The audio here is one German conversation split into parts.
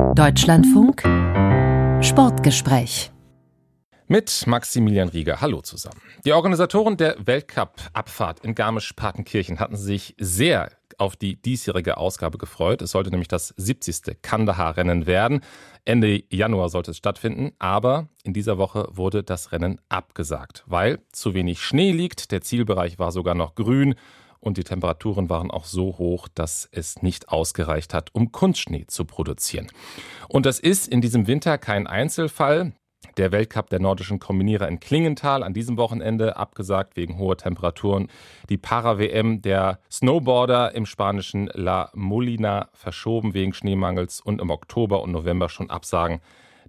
Deutschlandfunk Sportgespräch mit Maximilian Rieger. Hallo zusammen. Die Organisatoren der Weltcup-Abfahrt in Garmisch-Partenkirchen hatten sich sehr auf die diesjährige Ausgabe gefreut. Es sollte nämlich das 70. Kandahar-Rennen werden. Ende Januar sollte es stattfinden, aber in dieser Woche wurde das Rennen abgesagt, weil zu wenig Schnee liegt. Der Zielbereich war sogar noch grün und die Temperaturen waren auch so hoch, dass es nicht ausgereicht hat, um Kunstschnee zu produzieren. Und das ist in diesem Winter kein Einzelfall. Der Weltcup der nordischen Kombinierer in Klingenthal an diesem Wochenende abgesagt wegen hoher Temperaturen. Die Para-WM der Snowboarder im spanischen La Molina verschoben wegen Schneemangels und im Oktober und November schon Absagen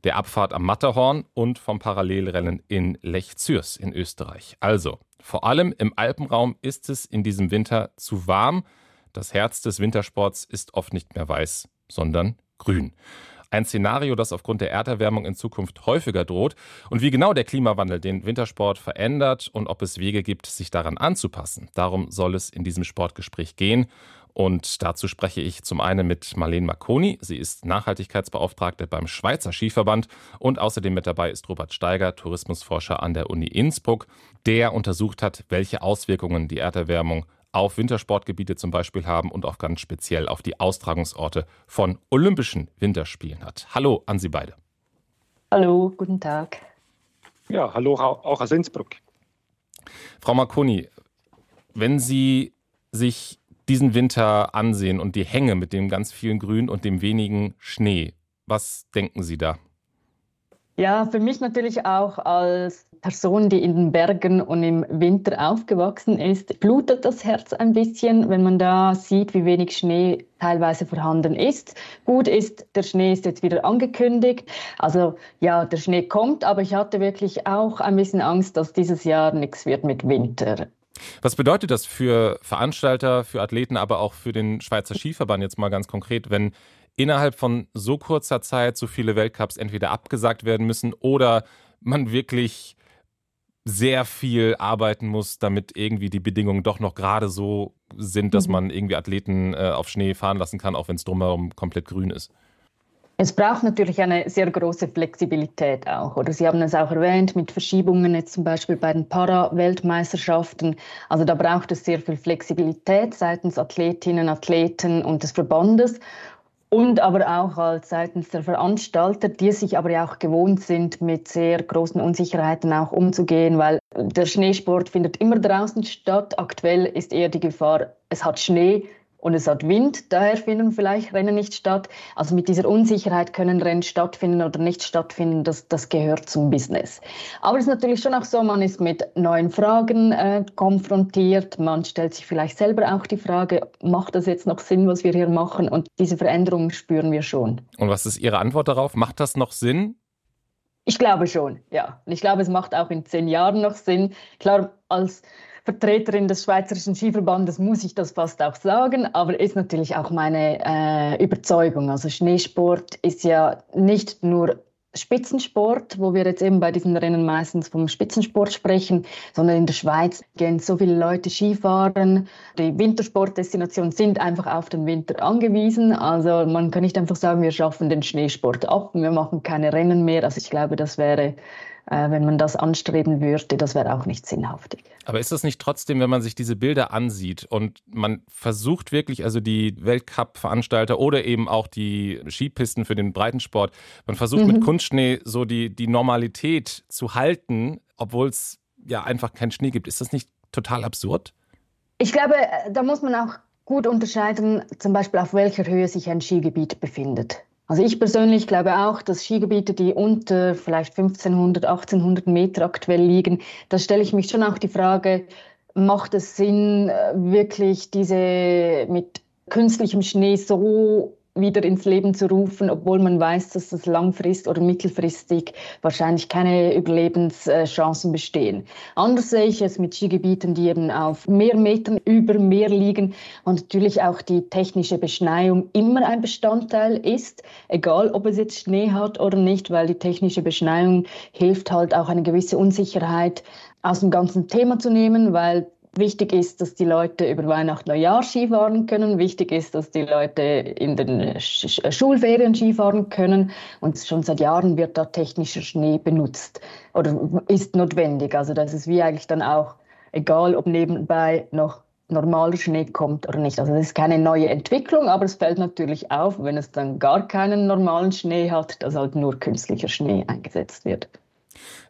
der Abfahrt am Matterhorn und vom Parallelrennen in Lech Zürs in Österreich. Also, vor allem im Alpenraum ist es in diesem Winter zu warm. Das Herz des Wintersports ist oft nicht mehr weiß, sondern grün. Ein Szenario, das aufgrund der Erderwärmung in Zukunft häufiger droht. Und wie genau der Klimawandel den Wintersport verändert und ob es Wege gibt, sich daran anzupassen. Darum soll es in diesem Sportgespräch gehen. Und dazu spreche ich zum einen mit Marlene Marconi. Sie ist Nachhaltigkeitsbeauftragte beim Schweizer Skiverband. Und außerdem mit dabei ist Robert Steiger, Tourismusforscher an der Uni Innsbruck, der untersucht hat, welche Auswirkungen die Erderwärmung auf Wintersportgebiete zum Beispiel haben und auch ganz speziell auf die Austragungsorte von Olympischen Winterspielen hat. Hallo an Sie beide. Hallo, guten Tag. Ja, hallo auch aus Innsbruck. Frau Marconi, wenn Sie sich diesen Winter ansehen und die Hänge mit dem ganz vielen Grün und dem wenigen Schnee, was denken Sie da? Ja, für mich natürlich auch als Person, die in den Bergen und im Winter aufgewachsen ist, blutet das Herz ein bisschen, wenn man da sieht, wie wenig Schnee teilweise vorhanden ist. Gut ist, der Schnee ist jetzt wieder angekündigt. Also ja, der Schnee kommt, aber ich hatte wirklich auch ein bisschen Angst, dass dieses Jahr nichts wird mit Winter. Was bedeutet das für Veranstalter, für Athleten, aber auch für den Schweizer Skiverband jetzt mal ganz konkret, wenn innerhalb von so kurzer Zeit so viele Weltcups entweder abgesagt werden müssen oder man wirklich sehr viel arbeiten muss, damit irgendwie die Bedingungen doch noch gerade so sind, dass mhm. man irgendwie Athleten äh, auf Schnee fahren lassen kann, auch wenn es drumherum komplett grün ist. Es braucht natürlich eine sehr große Flexibilität auch. Oder Sie haben es auch erwähnt mit Verschiebungen jetzt zum Beispiel bei den Para-Weltmeisterschaften. Also da braucht es sehr viel Flexibilität seitens Athletinnen, Athleten und des Verbandes und aber auch als seitens der Veranstalter, die sich aber ja auch gewohnt sind, mit sehr großen Unsicherheiten auch umzugehen, weil der Schneesport findet immer draußen statt. Aktuell ist eher die Gefahr, es hat Schnee, und es hat Wind, daher finden vielleicht Rennen nicht statt. Also mit dieser Unsicherheit können Rennen stattfinden oder nicht stattfinden, das, das gehört zum Business. Aber es ist natürlich schon auch so, man ist mit neuen Fragen äh, konfrontiert, man stellt sich vielleicht selber auch die Frage, macht das jetzt noch Sinn, was wir hier machen? Und diese Veränderungen spüren wir schon. Und was ist Ihre Antwort darauf? Macht das noch Sinn? Ich glaube schon, ja. Und ich glaube, es macht auch in zehn Jahren noch Sinn. Klar, als Vertreterin des Schweizerischen Skiverbandes muss ich das fast auch sagen, aber ist natürlich auch meine äh, Überzeugung. Also Schneesport ist ja nicht nur Spitzensport, wo wir jetzt eben bei diesen Rennen meistens vom Spitzensport sprechen, sondern in der Schweiz gehen so viele Leute Skifahren. Die Wintersportdestinationen sind einfach auf den Winter angewiesen. Also man kann nicht einfach sagen, wir schaffen den Schneesport ab, wir machen keine Rennen mehr. Also ich glaube, das wäre wenn man das anstreben würde, das wäre auch nicht sinnhaftig. Aber ist das nicht trotzdem, wenn man sich diese Bilder ansieht und man versucht wirklich, also die Weltcup-Veranstalter oder eben auch die Skipisten für den Breitensport, man versucht mhm. mit Kunstschnee so die, die Normalität zu halten, obwohl es ja einfach keinen Schnee gibt. Ist das nicht total absurd? Ich glaube, äh, da muss man auch gut unterscheiden, zum Beispiel auf welcher Höhe sich ein Skigebiet befindet. Also ich persönlich glaube auch, dass Skigebiete, die unter vielleicht 1500, 1800 Meter aktuell liegen, da stelle ich mich schon auch die Frage, macht es Sinn, äh, wirklich diese mit künstlichem Schnee so wieder ins Leben zu rufen, obwohl man weiß, dass das langfristig oder mittelfristig wahrscheinlich keine Überlebenschancen bestehen. Anders sehe ich es mit Skigebieten, die eben auf mehr Metern über Meer liegen und natürlich auch die technische Beschneiung immer ein Bestandteil ist, egal ob es jetzt Schnee hat oder nicht, weil die technische Beschneiung hilft halt auch eine gewisse Unsicherheit aus dem ganzen Thema zu nehmen, weil Wichtig ist, dass die Leute über Weihnachten, Neujahr Skifahren können. Wichtig ist, dass die Leute in den Sch Schulferien Skifahren können. Und schon seit Jahren wird da technischer Schnee benutzt oder ist notwendig. Also das ist wie eigentlich dann auch egal, ob nebenbei noch normaler Schnee kommt oder nicht. Also das ist keine neue Entwicklung, aber es fällt natürlich auf, wenn es dann gar keinen normalen Schnee hat, dass halt nur künstlicher Schnee eingesetzt wird.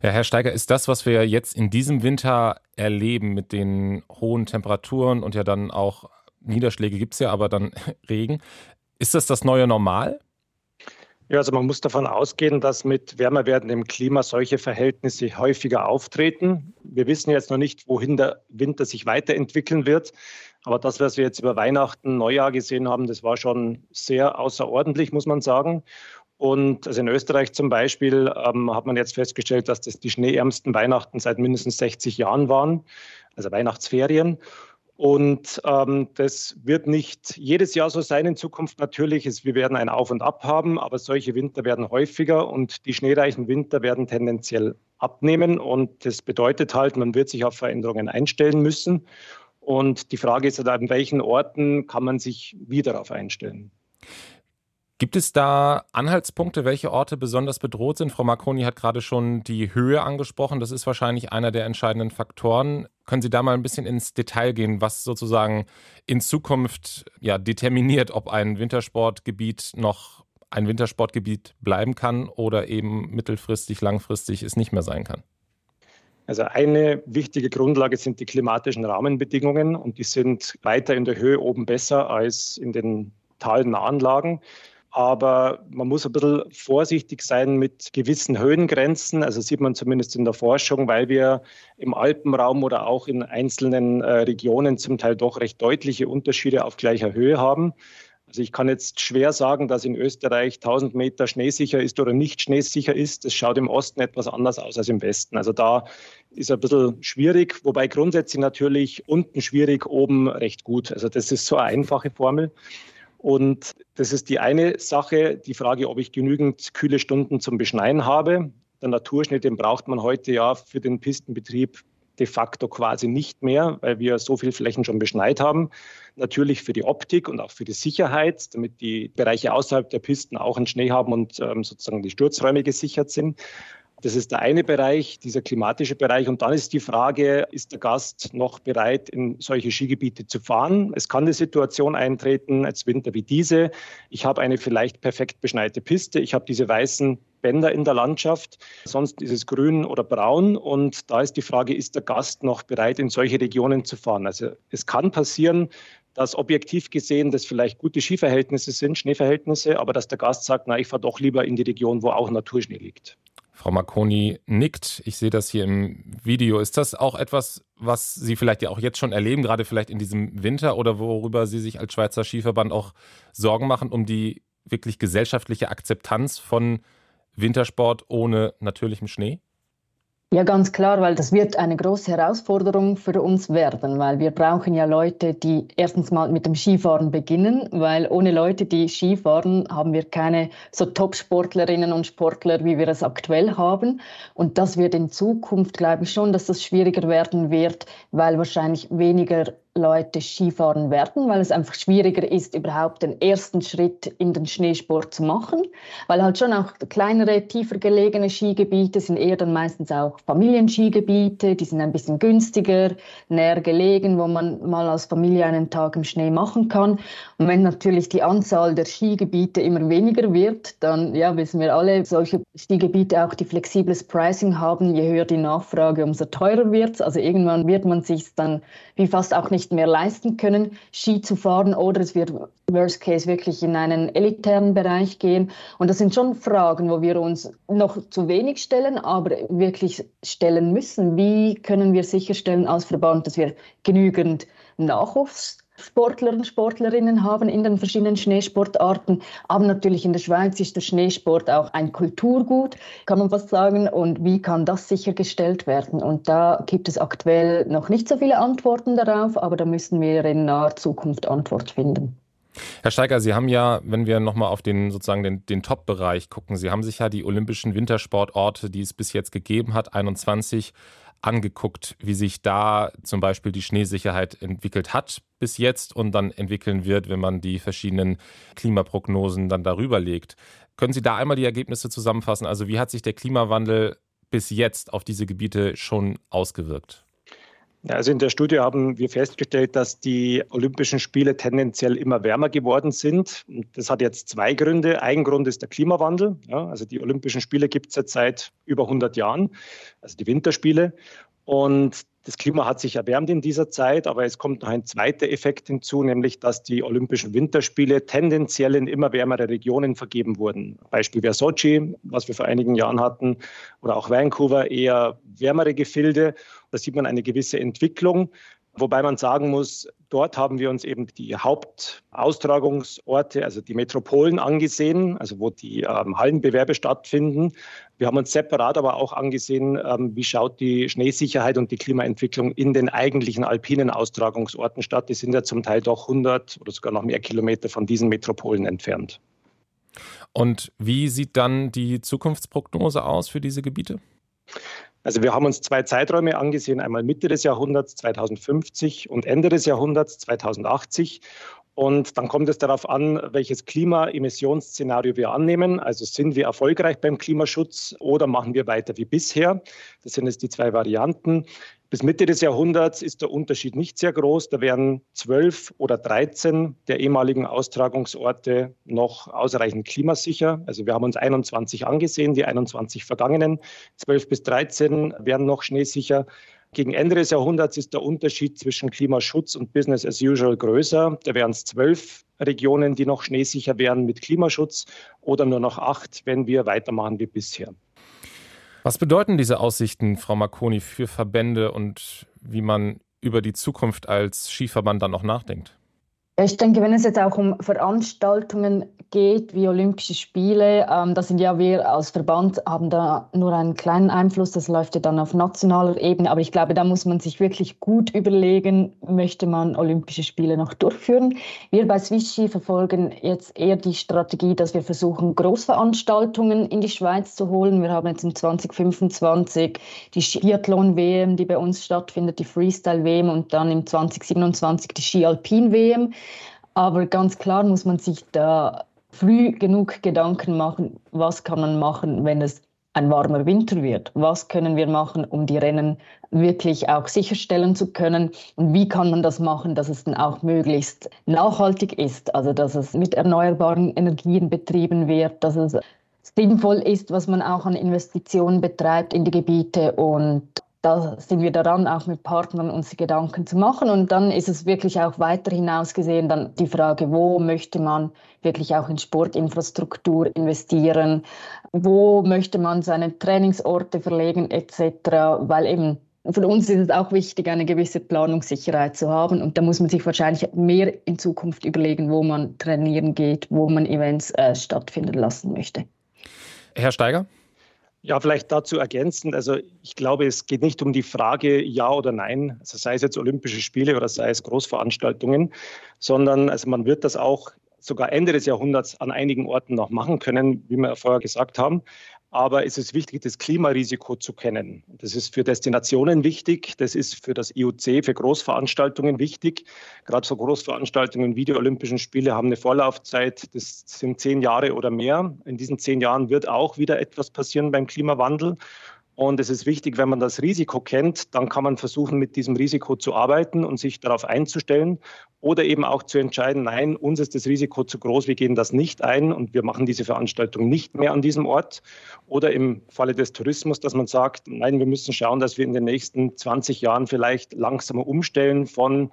Ja, Herr Steiger, ist das, was wir jetzt in diesem Winter erleben mit den hohen Temperaturen und ja dann auch Niederschläge gibt es ja, aber dann Regen, ist das das neue Normal? Ja, also man muss davon ausgehen, dass mit wärmer werdendem Klima solche Verhältnisse häufiger auftreten. Wir wissen jetzt noch nicht, wohin der Winter sich weiterentwickeln wird. Aber das, was wir jetzt über Weihnachten, Neujahr gesehen haben, das war schon sehr außerordentlich, muss man sagen. Und also in Österreich zum Beispiel ähm, hat man jetzt festgestellt, dass das die schneeärmsten Weihnachten seit mindestens 60 Jahren waren, also Weihnachtsferien. Und ähm, das wird nicht jedes Jahr so sein in Zukunft natürlich. Es, wir werden ein Auf und Ab haben, aber solche Winter werden häufiger und die schneereichen Winter werden tendenziell abnehmen. Und das bedeutet halt, man wird sich auf Veränderungen einstellen müssen. Und die Frage ist halt, an welchen Orten kann man sich wieder darauf einstellen? Gibt es da Anhaltspunkte, welche Orte besonders bedroht sind? Frau Marconi hat gerade schon die Höhe angesprochen. Das ist wahrscheinlich einer der entscheidenden Faktoren. Können Sie da mal ein bisschen ins Detail gehen, was sozusagen in Zukunft ja, determiniert, ob ein Wintersportgebiet noch ein Wintersportgebiet bleiben kann oder eben mittelfristig, langfristig es nicht mehr sein kann? Also eine wichtige Grundlage sind die klimatischen Rahmenbedingungen und die sind weiter in der Höhe oben besser als in den talnahen Lagen. Aber man muss ein bisschen vorsichtig sein mit gewissen Höhengrenzen. Also sieht man zumindest in der Forschung, weil wir im Alpenraum oder auch in einzelnen äh, Regionen zum Teil doch recht deutliche Unterschiede auf gleicher Höhe haben. Also ich kann jetzt schwer sagen, dass in Österreich 1000 Meter schneesicher ist oder nicht schneesicher ist. Das schaut im Osten etwas anders aus als im Westen. Also da ist ein bisschen schwierig, wobei grundsätzlich natürlich unten schwierig, oben recht gut. Also das ist so eine einfache Formel. Und das ist die eine Sache, die Frage, ob ich genügend kühle Stunden zum Beschneien habe. Der Naturschnitt, den braucht man heute ja für den Pistenbetrieb de facto quasi nicht mehr, weil wir so viele Flächen schon beschneit haben. Natürlich für die Optik und auch für die Sicherheit, damit die Bereiche außerhalb der Pisten auch einen Schnee haben und ähm, sozusagen die Sturzräume gesichert sind. Das ist der eine Bereich, dieser klimatische Bereich. Und dann ist die Frage, ist der Gast noch bereit, in solche Skigebiete zu fahren? Es kann eine Situation eintreten, als Winter wie diese. Ich habe eine vielleicht perfekt beschneite Piste. Ich habe diese weißen Bänder in der Landschaft. Sonst ist es grün oder braun. Und da ist die Frage, ist der Gast noch bereit, in solche Regionen zu fahren? Also es kann passieren, dass objektiv gesehen das vielleicht gute Skiverhältnisse sind, Schneeverhältnisse, aber dass der Gast sagt, na, ich fahre doch lieber in die Region, wo auch Naturschnee liegt. Frau Marconi nickt. Ich sehe das hier im Video. Ist das auch etwas, was Sie vielleicht ja auch jetzt schon erleben, gerade vielleicht in diesem Winter oder worüber Sie sich als Schweizer Skiverband auch Sorgen machen, um die wirklich gesellschaftliche Akzeptanz von Wintersport ohne natürlichem Schnee? Ja, ganz klar, weil das wird eine große Herausforderung für uns werden, weil wir brauchen ja Leute, die erstens mal mit dem Skifahren beginnen, weil ohne Leute, die Skifahren, haben wir keine so Top-Sportlerinnen und Sportler, wie wir es aktuell haben. Und das wird in Zukunft, glaube ich schon, dass das schwieriger werden wird, weil wahrscheinlich weniger Leute Skifahren werden, weil es einfach schwieriger ist, überhaupt den ersten Schritt in den Schneesport zu machen, weil halt schon auch kleinere, tiefer gelegene Skigebiete sind eher dann meistens auch Familienskigebiete, die sind ein bisschen günstiger, näher gelegen, wo man mal als Familie einen Tag im Schnee machen kann. Und wenn natürlich die Anzahl der Skigebiete immer weniger wird, dann ja, wissen wir alle, solche Skigebiete auch die flexibles Pricing haben, je höher die Nachfrage, umso teurer wird es. Also irgendwann wird man sich dann wie fast auch nicht mehr leisten können, Ski zu fahren oder es wird Worst Case wirklich in einen elitären Bereich gehen. Und das sind schon Fragen, wo wir uns noch zu wenig stellen, aber wirklich stellen müssen. Wie können wir sicherstellen als Verband, dass wir genügend Nachwuchs Sportler und Sportlerinnen haben in den verschiedenen Schneesportarten. Aber natürlich in der Schweiz ist der Schneesport auch ein Kulturgut, kann man fast sagen. Und wie kann das sichergestellt werden? Und da gibt es aktuell noch nicht so viele Antworten darauf, aber da müssen wir in naher Zukunft Antwort finden. Herr Steiger, Sie haben ja, wenn wir nochmal auf den sozusagen den, den Top-Bereich gucken, Sie haben sich ja die olympischen Wintersportorte, die es bis jetzt gegeben hat, 21 angeguckt, wie sich da zum Beispiel die Schneesicherheit entwickelt hat bis jetzt und dann entwickeln wird, wenn man die verschiedenen Klimaprognosen dann darüber legt. Können Sie da einmal die Ergebnisse zusammenfassen? Also wie hat sich der Klimawandel bis jetzt auf diese Gebiete schon ausgewirkt? Also in der Studie haben wir festgestellt, dass die Olympischen Spiele tendenziell immer wärmer geworden sind. Das hat jetzt zwei Gründe. Ein Grund ist der Klimawandel. Ja, also die Olympischen Spiele gibt es seit über 100 Jahren, also die Winterspiele. Und das Klima hat sich erwärmt in dieser Zeit, aber es kommt noch ein zweiter Effekt hinzu, nämlich dass die Olympischen Winterspiele tendenziell in immer wärmere Regionen vergeben wurden. Beispiel wäre Sochi, was wir vor einigen Jahren hatten, oder auch Vancouver, eher wärmere Gefilde. Da sieht man eine gewisse Entwicklung. Wobei man sagen muss, dort haben wir uns eben die Hauptaustragungsorte, also die Metropolen angesehen, also wo die ähm, Hallenbewerbe stattfinden. Wir haben uns separat aber auch angesehen, ähm, wie schaut die Schneesicherheit und die Klimaentwicklung in den eigentlichen alpinen Austragungsorten statt. Die sind ja zum Teil doch 100 oder sogar noch mehr Kilometer von diesen Metropolen entfernt. Und wie sieht dann die Zukunftsprognose aus für diese Gebiete? Also wir haben uns zwei Zeiträume angesehen, einmal Mitte des Jahrhunderts 2050 und Ende des Jahrhunderts 2080. Und dann kommt es darauf an, welches Klimaemissionsszenario wir annehmen. Also sind wir erfolgreich beim Klimaschutz oder machen wir weiter wie bisher? Das sind jetzt die zwei Varianten. Bis Mitte des Jahrhunderts ist der Unterschied nicht sehr groß. Da werden zwölf oder dreizehn der ehemaligen Austragungsorte noch ausreichend klimasicher. Also wir haben uns 21 angesehen, die 21 vergangenen. Zwölf bis dreizehn werden noch schneesicher. Gegen Ende des Jahrhunderts ist der Unterschied zwischen Klimaschutz und Business as usual größer. Da wären es zwölf Regionen, die noch schneesicher wären mit Klimaschutz oder nur noch acht, wenn wir weitermachen wie bisher. Was bedeuten diese Aussichten, Frau Marconi, für Verbände und wie man über die Zukunft als Skiverband dann noch nachdenkt? Ich denke, wenn es jetzt auch um Veranstaltungen geht, wie Olympische Spiele, ähm, da sind ja wir als Verband haben da nur einen kleinen Einfluss, das läuft ja dann auf nationaler Ebene, aber ich glaube, da muss man sich wirklich gut überlegen, möchte man Olympische Spiele noch durchführen. Wir bei Swissi verfolgen jetzt eher die Strategie, dass wir versuchen, Großveranstaltungen in die Schweiz zu holen. Wir haben jetzt im 2025 die Skiathlon-WM, die bei uns stattfindet, die Freestyle-WM und dann im 2027 die Ski-Alpin-WM. Aber ganz klar muss man sich da früh genug Gedanken machen, was kann man machen, wenn es ein warmer Winter wird. Was können wir machen, um die Rennen wirklich auch sicherstellen zu können? Und wie kann man das machen, dass es dann auch möglichst nachhaltig ist? Also, dass es mit erneuerbaren Energien betrieben wird, dass es sinnvoll ist, was man auch an Investitionen betreibt in die Gebiete und da sind wir daran, auch mit Partnern uns Gedanken zu machen. Und dann ist es wirklich auch weiter hinaus gesehen dann die Frage, wo möchte man wirklich auch in Sportinfrastruktur investieren, wo möchte man seine Trainingsorte verlegen etc., weil eben für uns ist es auch wichtig, eine gewisse Planungssicherheit zu haben. Und da muss man sich wahrscheinlich mehr in Zukunft überlegen, wo man trainieren geht, wo man Events äh, stattfinden lassen möchte. Herr Steiger? Ja, vielleicht dazu ergänzend. Also ich glaube, es geht nicht um die Frage Ja oder Nein, also sei es jetzt Olympische Spiele oder sei es Großveranstaltungen, sondern also man wird das auch sogar Ende des Jahrhunderts an einigen Orten noch machen können, wie wir vorher gesagt haben. Aber es ist wichtig, das Klimarisiko zu kennen. Das ist für Destinationen wichtig. Das ist für das IOC, für Großveranstaltungen wichtig. Gerade so Großveranstaltungen wie die Olympischen Spiele haben eine Vorlaufzeit. Das sind zehn Jahre oder mehr. In diesen zehn Jahren wird auch wieder etwas passieren beim Klimawandel. Und es ist wichtig, wenn man das Risiko kennt, dann kann man versuchen, mit diesem Risiko zu arbeiten und sich darauf einzustellen oder eben auch zu entscheiden, nein, uns ist das Risiko zu groß, wir gehen das nicht ein und wir machen diese Veranstaltung nicht mehr an diesem Ort. Oder im Falle des Tourismus, dass man sagt, nein, wir müssen schauen, dass wir in den nächsten 20 Jahren vielleicht langsamer umstellen von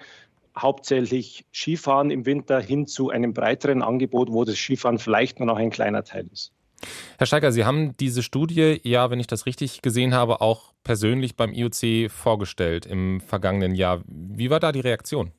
hauptsächlich Skifahren im Winter hin zu einem breiteren Angebot, wo das Skifahren vielleicht nur noch ein kleiner Teil ist. Herr Steiger, Sie haben diese Studie ja, wenn ich das richtig gesehen habe, auch persönlich beim IOC vorgestellt im vergangenen Jahr. Wie war da die Reaktion?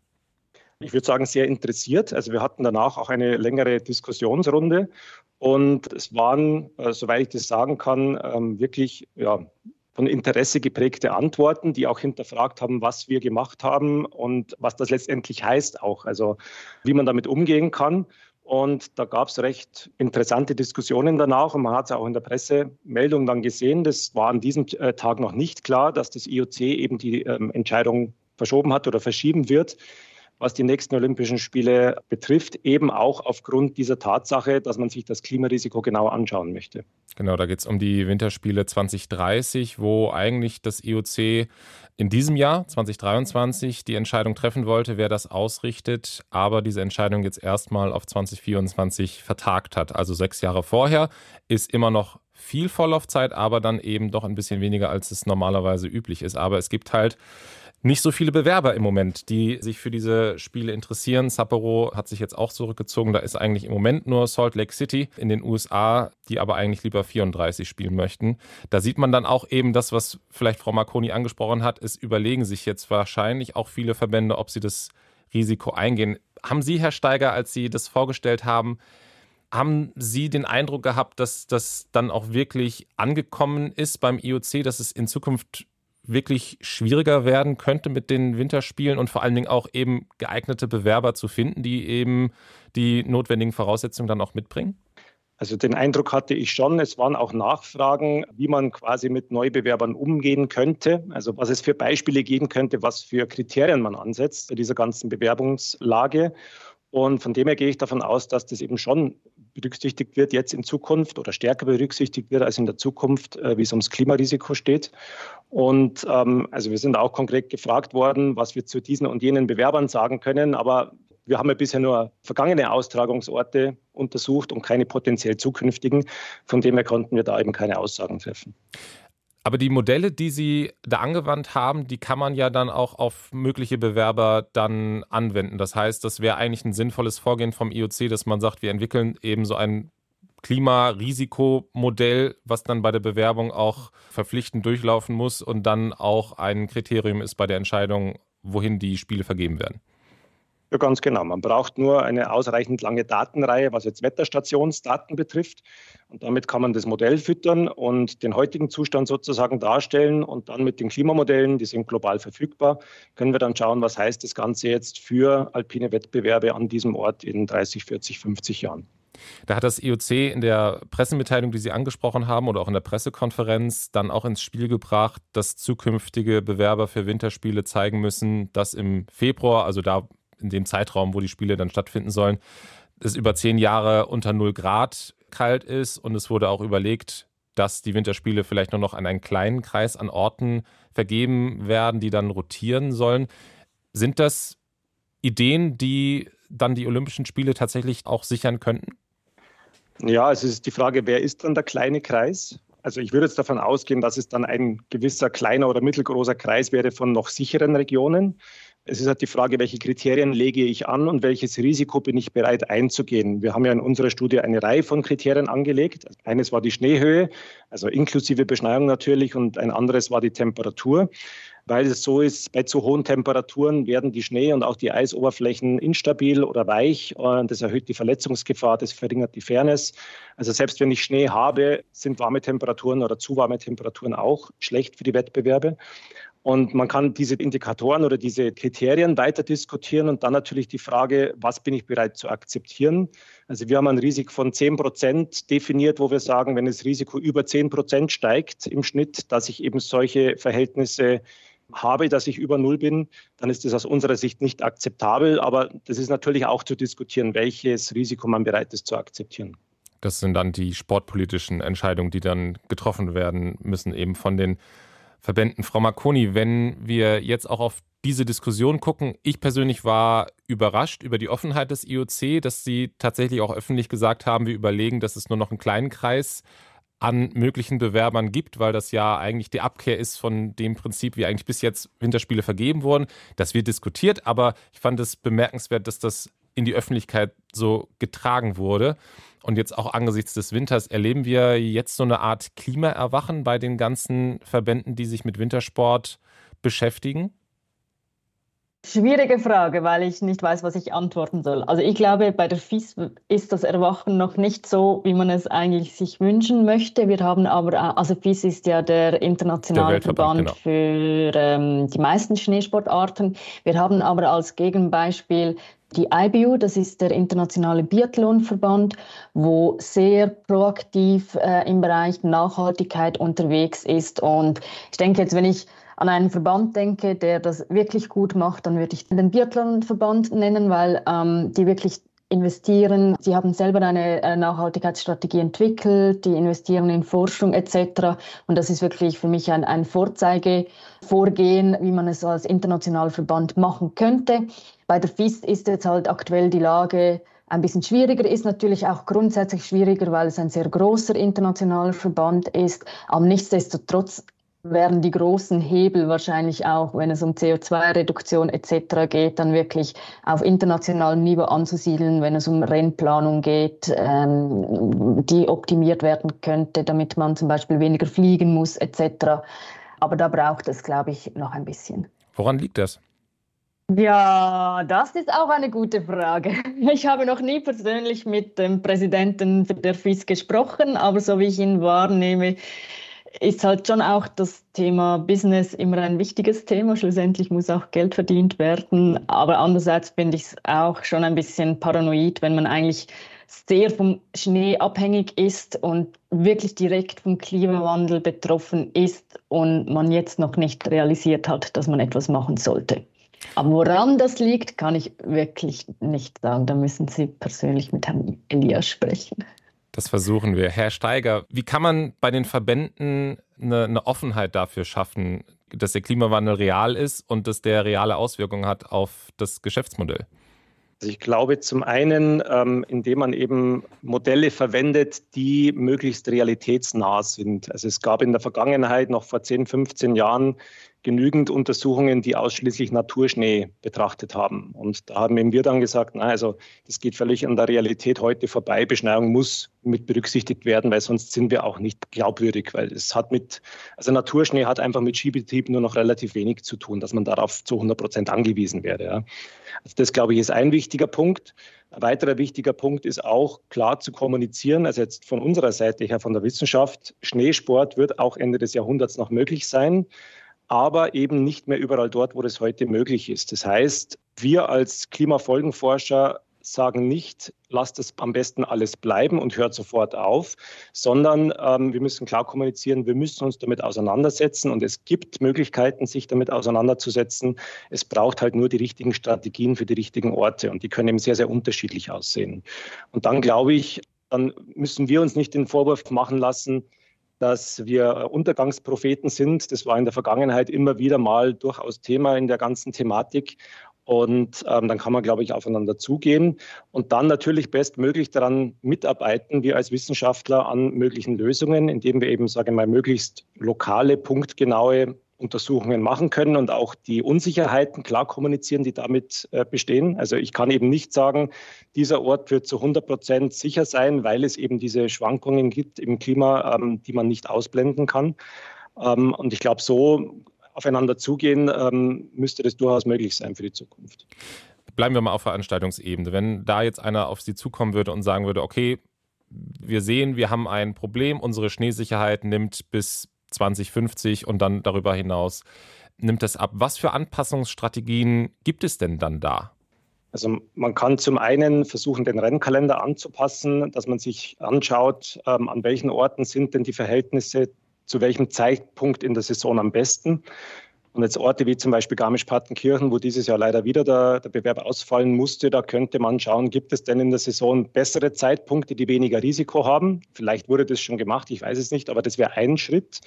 Ich würde sagen, sehr interessiert. Also wir hatten danach auch eine längere Diskussionsrunde und es waren, äh, soweit ich das sagen kann, ähm, wirklich ja, von Interesse geprägte Antworten, die auch hinterfragt haben, was wir gemacht haben und was das letztendlich heißt auch, also wie man damit umgehen kann. Und da gab es recht interessante Diskussionen danach und man hat es auch in der Pressemeldung dann gesehen. Das war an diesem äh, Tag noch nicht klar, dass das IOC eben die ähm, Entscheidung verschoben hat oder verschieben wird was die nächsten Olympischen Spiele betrifft, eben auch aufgrund dieser Tatsache, dass man sich das Klimarisiko genau anschauen möchte. Genau, da geht es um die Winterspiele 2030, wo eigentlich das IOC in diesem Jahr, 2023, die Entscheidung treffen wollte, wer das ausrichtet, aber diese Entscheidung jetzt erstmal auf 2024 vertagt hat. Also sechs Jahre vorher ist immer noch viel Vorlaufzeit, aber dann eben doch ein bisschen weniger, als es normalerweise üblich ist. Aber es gibt halt nicht so viele Bewerber im Moment, die sich für diese Spiele interessieren. Sapporo hat sich jetzt auch zurückgezogen. Da ist eigentlich im Moment nur Salt Lake City in den USA, die aber eigentlich lieber 34 spielen möchten. Da sieht man dann auch eben das, was vielleicht Frau Marconi angesprochen hat. Es überlegen sich jetzt wahrscheinlich auch viele Verbände, ob sie das Risiko eingehen. Haben Sie, Herr Steiger, als Sie das vorgestellt haben, haben Sie den Eindruck gehabt, dass das dann auch wirklich angekommen ist beim IOC, dass es in Zukunft wirklich schwieriger werden könnte mit den Winterspielen und vor allen Dingen auch eben geeignete Bewerber zu finden, die eben die notwendigen Voraussetzungen dann auch mitbringen? Also den Eindruck hatte ich schon, es waren auch Nachfragen, wie man quasi mit Neubewerbern umgehen könnte. Also was es für Beispiele geben könnte, was für Kriterien man ansetzt bei dieser ganzen Bewerbungslage. Und von dem her gehe ich davon aus, dass das eben schon berücksichtigt wird jetzt in Zukunft oder stärker berücksichtigt wird als in der Zukunft, äh, wie es ums Klimarisiko steht. Und ähm, also wir sind auch konkret gefragt worden, was wir zu diesen und jenen Bewerbern sagen können. Aber wir haben ja bisher nur vergangene Austragungsorte untersucht und keine potenziell zukünftigen. Von dem her konnten wir da eben keine Aussagen treffen. Aber die Modelle, die Sie da angewandt haben, die kann man ja dann auch auf mögliche Bewerber dann anwenden. Das heißt, das wäre eigentlich ein sinnvolles Vorgehen vom IOC, dass man sagt, wir entwickeln eben so ein Klimarisikomodell, was dann bei der Bewerbung auch verpflichtend durchlaufen muss und dann auch ein Kriterium ist bei der Entscheidung, wohin die Spiele vergeben werden. Ja, ganz genau. Man braucht nur eine ausreichend lange Datenreihe, was jetzt Wetterstationsdaten betrifft. Und damit kann man das Modell füttern und den heutigen Zustand sozusagen darstellen. Und dann mit den Klimamodellen, die sind global verfügbar, können wir dann schauen, was heißt das Ganze jetzt für alpine Wettbewerbe an diesem Ort in 30, 40, 50 Jahren. Da hat das IOC in der Pressemitteilung, die Sie angesprochen haben, oder auch in der Pressekonferenz dann auch ins Spiel gebracht, dass zukünftige Bewerber für Winterspiele zeigen müssen, dass im Februar, also da in dem Zeitraum, wo die Spiele dann stattfinden sollen, es über zehn Jahre unter 0 Grad kalt ist und es wurde auch überlegt, dass die Winterspiele vielleicht nur noch an einen kleinen Kreis an Orten vergeben werden, die dann rotieren sollen. Sind das Ideen, die dann die Olympischen Spiele tatsächlich auch sichern könnten? Ja, es ist die Frage, wer ist dann der kleine Kreis? Also ich würde jetzt davon ausgehen, dass es dann ein gewisser kleiner oder mittelgroßer Kreis wäre von noch sicheren Regionen. Es ist halt die Frage, welche Kriterien lege ich an und welches Risiko bin ich bereit einzugehen. Wir haben ja in unserer Studie eine Reihe von Kriterien angelegt. Eines war die Schneehöhe, also inklusive Beschneiung natürlich, und ein anderes war die Temperatur. Weil es so ist, bei zu hohen Temperaturen werden die Schnee- und auch die Eisoberflächen instabil oder weich. Und das erhöht die Verletzungsgefahr, das verringert die Fairness. Also selbst wenn ich Schnee habe, sind warme Temperaturen oder zu warme Temperaturen auch schlecht für die Wettbewerbe. Und man kann diese Indikatoren oder diese Kriterien weiter diskutieren und dann natürlich die Frage, was bin ich bereit zu akzeptieren? Also wir haben ein Risiko von 10 Prozent definiert, wo wir sagen, wenn das Risiko über 10 Prozent steigt im Schnitt, dass ich eben solche Verhältnisse habe, dass ich über Null bin, dann ist das aus unserer Sicht nicht akzeptabel. Aber das ist natürlich auch zu diskutieren, welches Risiko man bereit ist zu akzeptieren. Das sind dann die sportpolitischen Entscheidungen, die dann getroffen werden müssen, eben von den Verbänden. Frau Marconi, wenn wir jetzt auch auf diese Diskussion gucken, ich persönlich war überrascht über die Offenheit des IOC, dass sie tatsächlich auch öffentlich gesagt haben, wir überlegen, dass es nur noch einen kleinen Kreis an möglichen Bewerbern gibt, weil das ja eigentlich die Abkehr ist von dem Prinzip, wie eigentlich bis jetzt Winterspiele vergeben wurden. Das wird diskutiert, aber ich fand es bemerkenswert, dass das in die Öffentlichkeit so getragen wurde. Und jetzt auch angesichts des Winters erleben wir jetzt so eine Art Klimaerwachen bei den ganzen Verbänden, die sich mit Wintersport beschäftigen? Schwierige Frage, weil ich nicht weiß, was ich antworten soll. Also ich glaube, bei der FIS ist das Erwachen noch nicht so, wie man es eigentlich sich wünschen möchte. Wir haben aber, also FIS ist ja der internationale der Verband genau. für ähm, die meisten Schneesportarten. Wir haben aber als Gegenbeispiel die IBU, das ist der internationale Biathlonverband, wo sehr proaktiv äh, im Bereich Nachhaltigkeit unterwegs ist. Und ich denke jetzt, wenn ich an einen Verband denke, der das wirklich gut macht, dann würde ich den Biathlon-Verband nennen, weil ähm, die wirklich investieren. Sie haben selber eine äh, Nachhaltigkeitsstrategie entwickelt, die investieren in Forschung etc. Und das ist wirklich für mich ein, ein Vorzeigevorgehen, wie man es als internationaler Verband machen könnte. Bei der FIS ist jetzt halt aktuell die Lage ein bisschen schwieriger, ist natürlich auch grundsätzlich schwieriger, weil es ein sehr großer internationaler Verband ist. Aber nichtsdestotrotz wären die großen Hebel wahrscheinlich auch, wenn es um CO2-Reduktion etc. geht, dann wirklich auf internationalem Niveau anzusiedeln, wenn es um Rennplanung geht, ähm, die optimiert werden könnte, damit man zum Beispiel weniger fliegen muss etc. Aber da braucht es, glaube ich, noch ein bisschen. Woran liegt das? Ja, das ist auch eine gute Frage. Ich habe noch nie persönlich mit dem Präsidenten der FIS gesprochen, aber so wie ich ihn wahrnehme, ist halt schon auch das Thema Business immer ein wichtiges Thema. Schlussendlich muss auch Geld verdient werden. Aber andererseits finde ich es auch schon ein bisschen paranoid, wenn man eigentlich sehr vom Schnee abhängig ist und wirklich direkt vom Klimawandel betroffen ist und man jetzt noch nicht realisiert hat, dass man etwas machen sollte. Aber woran das liegt, kann ich wirklich nicht sagen. Da müssen Sie persönlich mit Herrn Elias sprechen. Das versuchen wir. Herr Steiger, wie kann man bei den Verbänden eine, eine, Offenheit dafür schaffen, dass der Klimawandel real ist und dass der reale Auswirkungen hat auf das Geschäftsmodell? Also ich glaube zum einen, ähm, indem man eben Modelle verwendet, die möglichst realitätsnah sind. Also es gab in der Vergangenheit, noch vor 10, 15 Jahren, genügend Untersuchungen, die ausschließlich Naturschnee betrachtet haben. Und da haben eben wir dann gesagt, na, also das geht völlig an der Realität heute vorbei. Beschneiung muss mit berücksichtigt werden, weil sonst sind wir auch nicht glaubwürdig, weil es hat mit, also Naturschnee hat einfach mit Skibetrieb nur noch relativ wenig zu tun, dass man darauf zu 100 Prozent angewiesen wäre. Ja. Also das, glaube ich, ist ein wichtiger Punkt. Ein weiterer wichtiger Punkt ist auch klar zu kommunizieren, also jetzt von unserer Seite her, von der Wissenschaft, Schneesport wird auch Ende des Jahrhunderts noch möglich sein aber eben nicht mehr überall dort, wo das heute möglich ist. Das heißt, wir als Klimafolgenforscher sagen nicht, lasst es am besten alles bleiben und hört sofort auf, sondern ähm, wir müssen klar kommunizieren, wir müssen uns damit auseinandersetzen und es gibt Möglichkeiten, sich damit auseinanderzusetzen. Es braucht halt nur die richtigen Strategien für die richtigen Orte und die können eben sehr, sehr unterschiedlich aussehen. Und dann glaube ich, dann müssen wir uns nicht den Vorwurf machen lassen, dass wir Untergangspropheten sind. Das war in der Vergangenheit immer wieder mal durchaus Thema in der ganzen Thematik. Und ähm, dann kann man, glaube ich, aufeinander zugehen und dann natürlich bestmöglich daran mitarbeiten, wir als Wissenschaftler an möglichen Lösungen, indem wir eben, sage ich mal, möglichst lokale, punktgenaue Untersuchungen machen können und auch die Unsicherheiten klar kommunizieren, die damit äh, bestehen. Also ich kann eben nicht sagen, dieser Ort wird zu 100 Prozent sicher sein, weil es eben diese Schwankungen gibt im Klima, ähm, die man nicht ausblenden kann. Ähm, und ich glaube, so aufeinander zugehen, ähm, müsste das durchaus möglich sein für die Zukunft. Bleiben wir mal auf Veranstaltungsebene. Wenn da jetzt einer auf Sie zukommen würde und sagen würde, okay, wir sehen, wir haben ein Problem, unsere Schneesicherheit nimmt bis 2050 und dann darüber hinaus nimmt es ab. Was für Anpassungsstrategien gibt es denn dann da? Also man kann zum einen versuchen, den Rennkalender anzupassen, dass man sich anschaut, ähm, an welchen Orten sind denn die Verhältnisse zu welchem Zeitpunkt in der Saison am besten. Und jetzt Orte wie zum Beispiel Garmisch-Partenkirchen, wo dieses Jahr leider wieder der, der, Bewerb ausfallen musste, da könnte man schauen, gibt es denn in der Saison bessere Zeitpunkte, die weniger Risiko haben? Vielleicht wurde das schon gemacht, ich weiß es nicht, aber das wäre ein Schritt.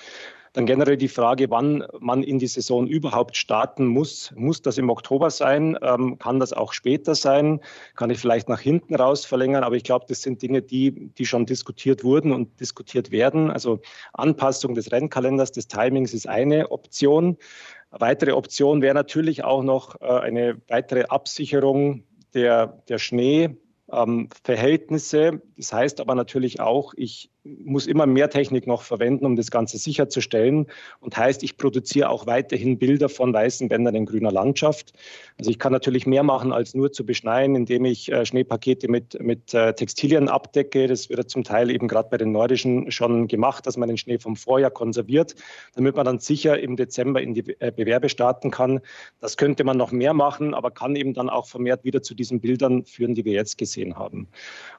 Dann generell die Frage, wann man in die Saison überhaupt starten muss. Muss das im Oktober sein? Ähm, kann das auch später sein? Kann ich vielleicht nach hinten raus verlängern? Aber ich glaube, das sind Dinge, die, die schon diskutiert wurden und diskutiert werden. Also Anpassung des Rennkalenders, des Timings ist eine Option. Weitere Option wäre natürlich auch noch äh, eine weitere Absicherung der, der Schnee, ähm. Das heißt aber natürlich auch, ich muss immer mehr Technik noch verwenden, um das Ganze sicherzustellen. Und heißt, ich produziere auch weiterhin Bilder von weißen Bändern in grüner Landschaft. Also ich kann natürlich mehr machen, als nur zu beschneien, indem ich äh, Schneepakete mit, mit äh, Textilien abdecke. Das wird zum Teil eben gerade bei den nordischen schon gemacht, dass man den Schnee vom Vorjahr konserviert, damit man dann sicher im Dezember in die äh, Bewerbe starten kann. Das könnte man noch mehr machen, aber kann eben dann auch vermehrt wieder zu diesen Bildern führen, die wir jetzt gesehen haben.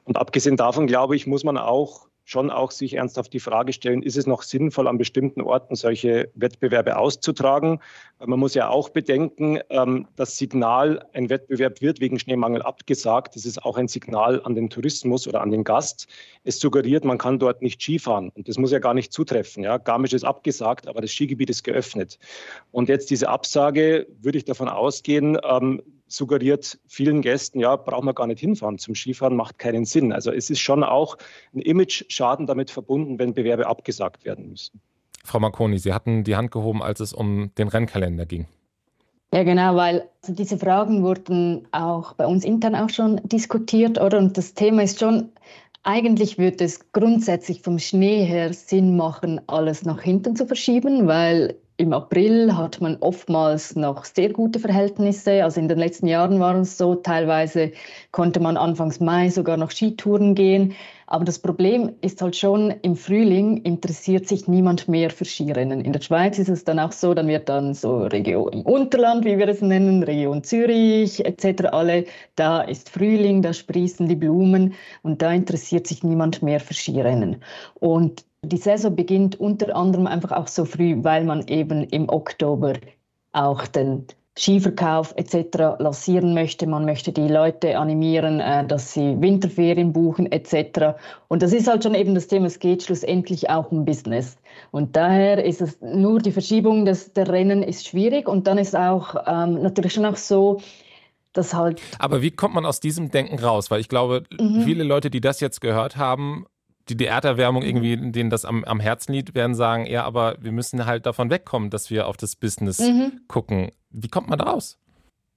Und abgesehen davon, glaube ich, muss man auch schon auch sich ernsthaft die Frage stellen, ist es noch sinnvoll, an bestimmten Orten solche Wettbewerbe auszutragen? Man muss ja auch bedenken, ähm, das Signal, ein Wettbewerb wird wegen Schneemangel abgesagt, das ist auch ein Signal an den Tourismus oder an den Gast. Es suggeriert, man kann dort nicht Skifahren. Und das muss ja gar nicht zutreffen. Ja? Garmisch ist abgesagt, aber das Skigebiet ist geöffnet. Und jetzt diese Absage, würde ich davon ausgehen, ähm, suggeriert vielen Gästen, ja, brauchen wir gar nicht hinfahren zum Skifahren, macht keinen Sinn. Also es ist schon auch ein Image-Schaden damit verbunden, wenn Bewerbe abgesagt werden müssen. Frau Marconi, Sie hatten die Hand gehoben, als es um den Rennkalender ging. Ja, genau, weil also diese Fragen wurden auch bei uns intern auch schon diskutiert, oder? Und das Thema ist schon, eigentlich würde es grundsätzlich vom Schnee her Sinn machen, alles nach hinten zu verschieben, weil im April hat man oftmals noch sehr gute Verhältnisse. Also in den letzten Jahren waren es so, teilweise konnte man Anfangs Mai sogar noch Skitouren gehen. Aber das Problem ist halt schon, im Frühling interessiert sich niemand mehr für Skirennen. In der Schweiz ist es dann auch so, dann wird dann so Region im Unterland, wie wir es nennen, Region Zürich etc. alle, da ist Frühling, da sprießen die Blumen und da interessiert sich niemand mehr für Skirennen. Und die Saison beginnt unter anderem einfach auch so früh, weil man eben im Oktober auch den Skiverkauf etc. lancieren möchte. Man möchte die Leute animieren, äh, dass sie Winterferien buchen etc. Und das ist halt schon eben das Thema, es geht schlussendlich auch um Business. Und daher ist es nur die Verschiebung des, der Rennen ist schwierig und dann ist auch ähm, natürlich schon auch so, dass halt. Aber wie kommt man aus diesem Denken raus? Weil ich glaube, mhm. viele Leute, die das jetzt gehört haben, die, die Erderwärmung irgendwie, denen das am, am Herzen liegt, werden sagen, ja, aber wir müssen halt davon wegkommen, dass wir auf das Business mhm. gucken. Wie kommt man da raus?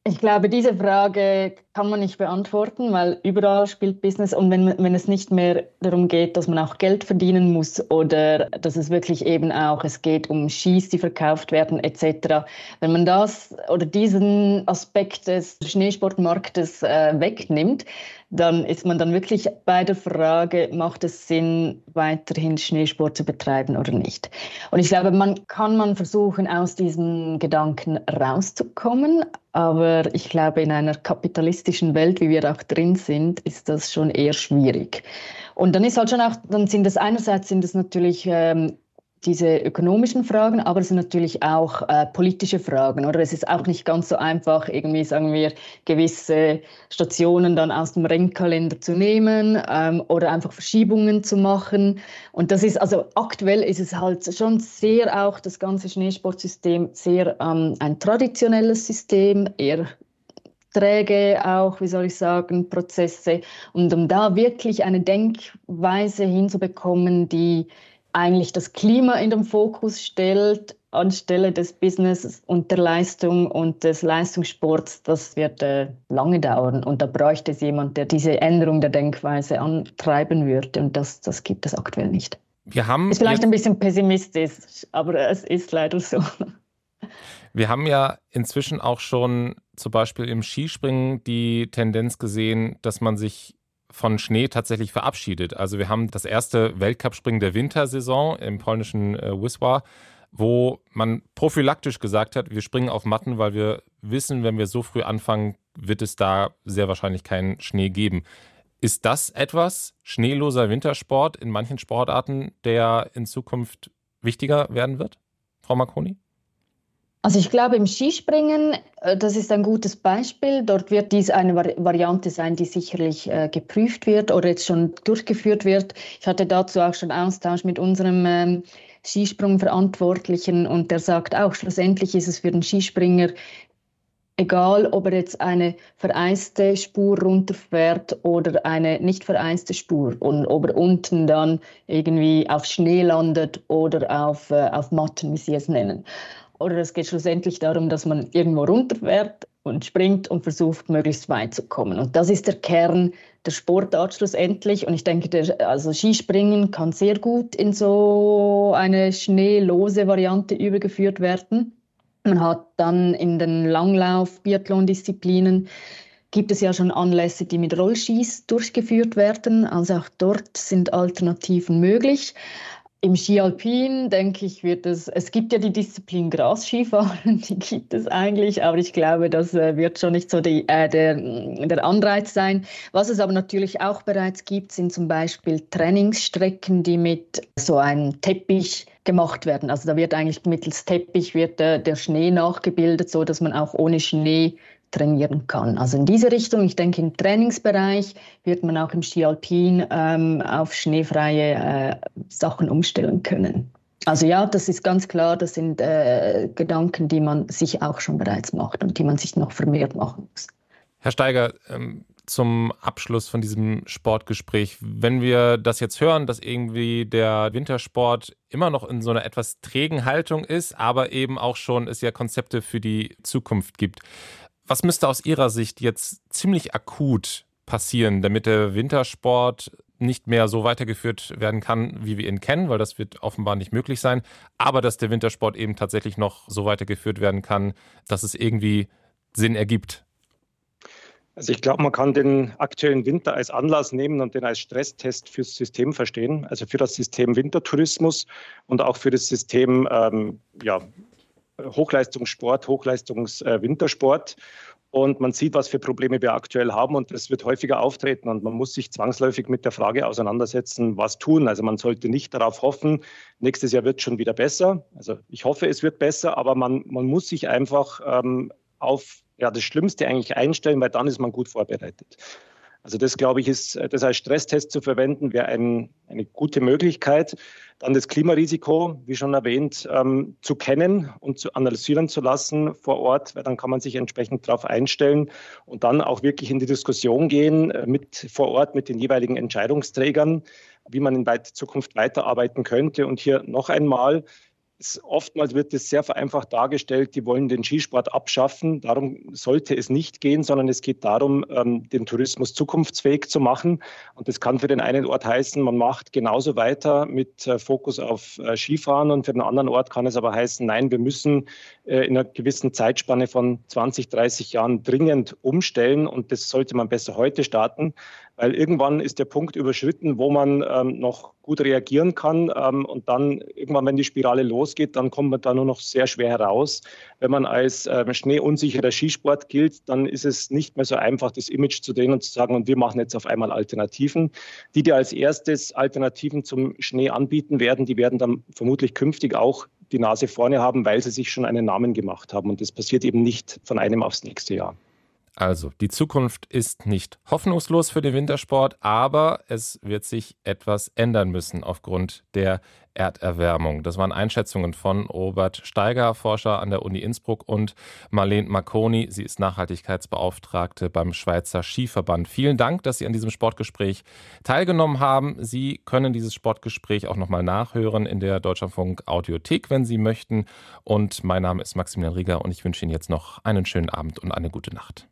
Ich glaube, diese Frage kann man nicht beantworten, weil überall spielt Business und wenn, wenn es nicht mehr darum geht, dass man auch Geld verdienen muss oder dass es wirklich eben auch, es geht um Skis, die verkauft werden etc. Wenn man das oder diesen Aspekt des Schneesportmarktes äh, wegnimmt, dann ist man dann wirklich bei der Frage, macht es Sinn, weiterhin Schneesport zu betreiben oder nicht. Und ich glaube, man kann man versuchen, aus diesem Gedanken rauszukommen, aber ich glaube, in einer kapitalistischen Welt, wie wir auch drin sind, ist das schon eher schwierig. Und dann ist halt schon auch, dann sind das einerseits sind es natürlich ähm, diese ökonomischen Fragen, aber es sind natürlich auch äh, politische Fragen. Oder es ist auch nicht ganz so einfach, irgendwie sagen wir gewisse Stationen dann aus dem Rennkalender zu nehmen ähm, oder einfach Verschiebungen zu machen. Und das ist also aktuell ist es halt schon sehr auch das ganze Schneesportsystem sehr ähm, ein traditionelles System, eher träge auch, wie soll ich sagen, Prozesse. Und um da wirklich eine Denkweise hinzubekommen, die eigentlich das Klima in den Fokus stellt, anstelle des Business und der Leistung und des Leistungssports, das wird äh, lange dauern. Und da bräuchte es jemand, der diese Änderung der Denkweise antreiben würde. Und das, das gibt es aktuell nicht. Wir haben ist vielleicht ein bisschen pessimistisch, aber es ist leider so. Wir haben ja inzwischen auch schon zum Beispiel im Skispringen die Tendenz gesehen, dass man sich von Schnee tatsächlich verabschiedet. Also wir haben das erste Weltcup-Springen der Wintersaison im polnischen äh, Wisła, wo man prophylaktisch gesagt hat, wir springen auf Matten, weil wir wissen, wenn wir so früh anfangen, wird es da sehr wahrscheinlich keinen Schnee geben. Ist das etwas, schneeloser Wintersport in manchen Sportarten, der in Zukunft wichtiger werden wird, Frau Marconi? Also ich glaube, im Skispringen, äh, das ist ein gutes Beispiel. Dort wird dies eine Variante sein, die sicherlich äh, geprüft wird oder jetzt schon durchgeführt wird. Ich hatte dazu auch schon Austausch mit unserem ähm, Skisprungverantwortlichen und der sagt auch, schlussendlich ist es für den Skispringer egal, ob er jetzt eine vereiste Spur runterfährt oder eine nicht vereiste Spur und ob er unten dann irgendwie auf Schnee landet oder auf, äh, auf Matten, wie sie es nennen oder es geht schlussendlich darum, dass man irgendwo runterfährt und springt und versucht, möglichst weit zu kommen. Und das ist der Kern der Sportart schlussendlich. Und ich denke, der, also Skispringen kann sehr gut in so eine schneelose Variante übergeführt werden. Man hat dann in den Langlauf-Biathlon-Disziplinen gibt es ja schon Anlässe, die mit Rollskis durchgeführt werden. Also auch dort sind Alternativen möglich. Im Ski Alpin, denke ich, wird es, es gibt ja die Disziplin Grasskifahren, die gibt es eigentlich, aber ich glaube, das äh, wird schon nicht so die, äh, der, der Anreiz sein. Was es aber natürlich auch bereits gibt, sind zum Beispiel Trainingsstrecken, die mit so einem Teppich gemacht werden. Also da wird eigentlich mittels Teppich wird der, der Schnee nachgebildet, so dass man auch ohne Schnee trainieren kann. Also in diese Richtung, ich denke im Trainingsbereich wird man auch im Ski Alpin ähm, auf schneefreie äh, Sachen umstellen können. Also ja, das ist ganz klar, das sind äh, Gedanken, die man sich auch schon bereits macht und die man sich noch vermehrt machen muss. Herr Steiger, ähm, zum Abschluss von diesem Sportgespräch, wenn wir das jetzt hören, dass irgendwie der Wintersport immer noch in so einer etwas trägen Haltung ist, aber eben auch schon es ja Konzepte für die Zukunft gibt. Was müsste aus Ihrer Sicht jetzt ziemlich akut passieren, damit der Wintersport nicht mehr so weitergeführt werden kann, wie wir ihn kennen, weil das wird offenbar nicht möglich sein, aber dass der Wintersport eben tatsächlich noch so weitergeführt werden kann, dass es irgendwie Sinn ergibt? Also ich glaube, man kann den aktuellen Winter als Anlass nehmen und den als Stresstest fürs System verstehen, also für das System Wintertourismus und auch für das System ähm, ja, Hochleistungssport, Hochleistungswintersport. Äh, und man sieht, was für Probleme wir aktuell haben und das wird häufiger auftreten und man muss sich zwangsläufig mit der Frage auseinandersetzen, was tun. Also man sollte nicht darauf hoffen, nächstes Jahr wird schon wieder besser. Also ich hoffe, es wird besser, aber man, man muss sich einfach ähm, auf ja, das Schlimmste eigentlich einstellen, weil dann ist man gut vorbereitet. Also das, glaube ich, ist das als Stresstest zu verwenden, wäre ein, eine gute Möglichkeit. Dann das Klimarisiko, wie schon erwähnt, ähm, zu kennen und zu analysieren zu lassen vor Ort, weil dann kann man sich entsprechend darauf einstellen und dann auch wirklich in die Diskussion gehen äh, mit vor Ort mit den jeweiligen Entscheidungsträgern, wie man in Zukunft weiterarbeiten könnte. Und hier noch einmal, es, oftmals wird es sehr vereinfacht dargestellt, die wollen den Skisport abschaffen. Darum sollte es nicht gehen, sondern es geht darum, ähm, den Tourismus zukunftsfähig zu machen. Und das kann für den einen Ort heißen, man macht genauso weiter mit äh, Fokus auf äh, Skifahren und für den anderen Ort kann es aber heißen, nein, wir müssen äh, in einer gewissen Zeitspanne von 20, 30 Jahren dringend umstellen und das sollte man besser heute starten, weil irgendwann ist der Punkt überschritten, wo man ähm, noch gut reagieren kann. Ähm, und dann irgendwann, wenn die Spirale losgeht, dann kommt man da nur noch sehr schwer heraus. Wenn man als ähm, schneeunsicherer Skisport gilt, dann ist es nicht mehr so einfach, das Image zu drehen und zu sagen, und wir machen jetzt auf einmal Alternativen. Die, die als erstes Alternativen zum Schnee anbieten werden, die werden dann vermutlich künftig auch die Nase vorne haben, weil sie sich schon einen Namen gemacht haben. Und das passiert eben nicht von einem aufs nächste Jahr. Also, die Zukunft ist nicht hoffnungslos für den Wintersport, aber es wird sich etwas ändern müssen aufgrund der Erderwärmung. Das waren Einschätzungen von Robert Steiger, Forscher an der Uni Innsbruck und Marlene Marconi. Sie ist Nachhaltigkeitsbeauftragte beim Schweizer Skiverband. Vielen Dank, dass Sie an diesem Sportgespräch teilgenommen haben. Sie können dieses Sportgespräch auch nochmal nachhören in der Deutschlandfunk Audiothek, wenn Sie möchten. Und mein Name ist Maximilian Rieger und ich wünsche Ihnen jetzt noch einen schönen Abend und eine gute Nacht.